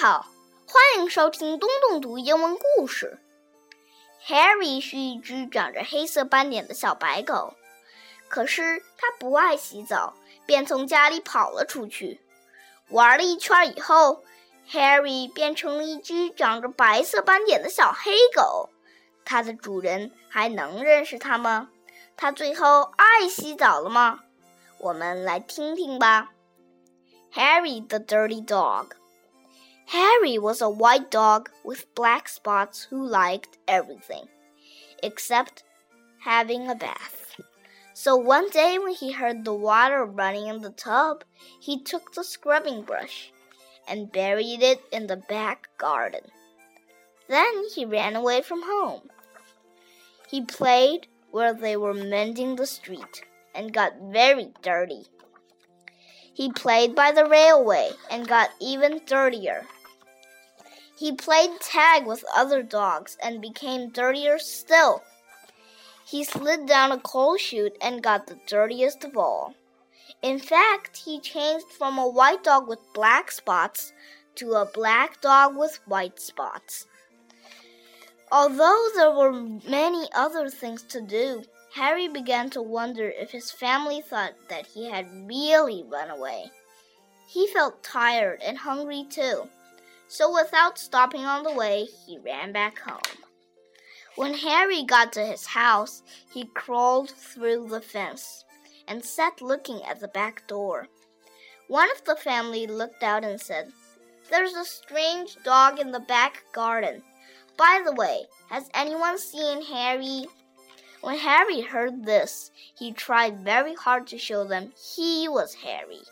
好，欢迎收听东东读英文故事。Harry 是一只长着黑色斑点的小白狗，可是它不爱洗澡，便从家里跑了出去。玩了一圈以后，Harry 变成了一只长着白色斑点的小黑狗。它的主人还能认识它吗？它最后爱洗澡了吗？我们来听听吧。Harry the Dirty Dog. Harry was a white dog with black spots who liked everything except having a bath. So one day when he heard the water running in the tub, he took the scrubbing brush and buried it in the back garden. Then he ran away from home. He played where they were mending the street and got very dirty. He played by the railway and got even dirtier. He played tag with other dogs and became dirtier still. He slid down a coal chute and got the dirtiest of all. In fact, he changed from a white dog with black spots to a black dog with white spots. Although there were many other things to do, Harry began to wonder if his family thought that he had really run away. He felt tired and hungry too so without stopping on the way, he ran back home. When Harry got to his house, he crawled through the fence and sat looking at the back door. One of the family looked out and said, There's a strange dog in the back garden. By the way, has anyone seen Harry? When Harry heard this, he tried very hard to show them he was Harry.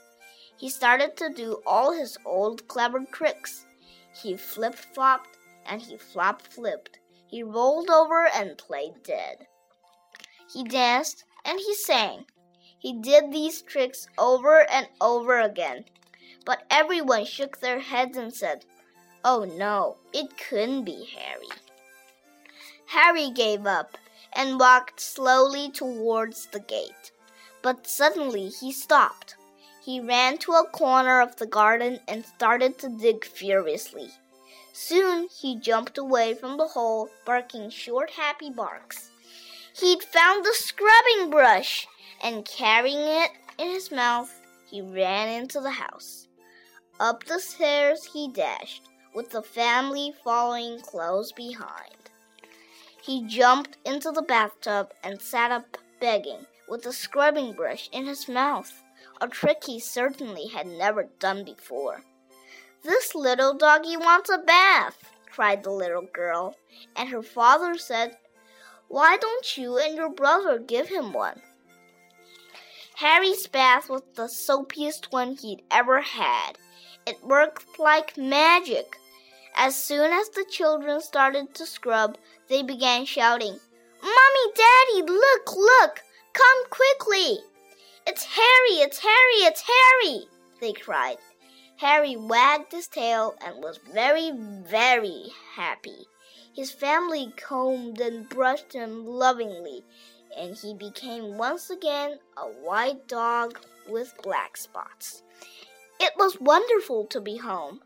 He started to do all his old clever tricks he flip flopped and he flop flipped. He rolled over and played dead. He danced and he sang. He did these tricks over and over again. But everyone shook their heads and said, Oh no, it couldn't be Harry. Harry gave up and walked slowly towards the gate. But suddenly he stopped. He ran to a corner of the garden and started to dig furiously. Soon he jumped away from the hole, barking short, happy barks. He'd found the scrubbing brush, and carrying it in his mouth, he ran into the house. Up the stairs he dashed, with the family following close behind. He jumped into the bathtub and sat up begging, with the scrubbing brush in his mouth a trick he certainly had never done before. This little doggy wants a bath, cried the little girl, and her father said, Why don't you and your brother give him one? Harry's bath was the soapiest one he'd ever had. It worked like magic. As soon as the children started to scrub, they began shouting, Mommy, Daddy, look, look! Come quickly! It's Harry! It's Harry! It's Harry! they cried. Harry wagged his tail and was very, very happy. His family combed and brushed him lovingly, and he became once again a white dog with black spots. It was wonderful to be home.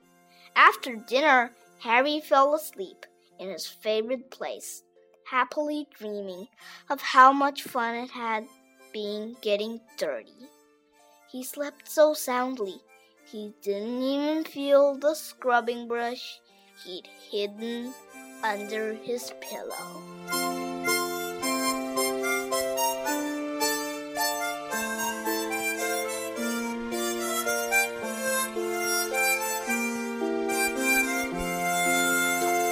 After dinner, Harry fell asleep in his favorite place, happily dreaming of how much fun it had being getting dirty. He slept so soundly, he didn't even feel the scrubbing brush he'd hidden under his pillow.